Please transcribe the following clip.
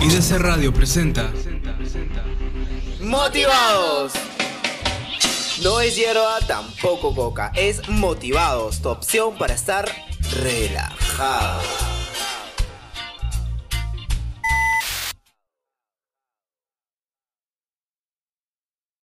Y IDC Radio presenta ¡Motivados! No es hierba, tampoco coca, es motivados, tu opción para estar relajado.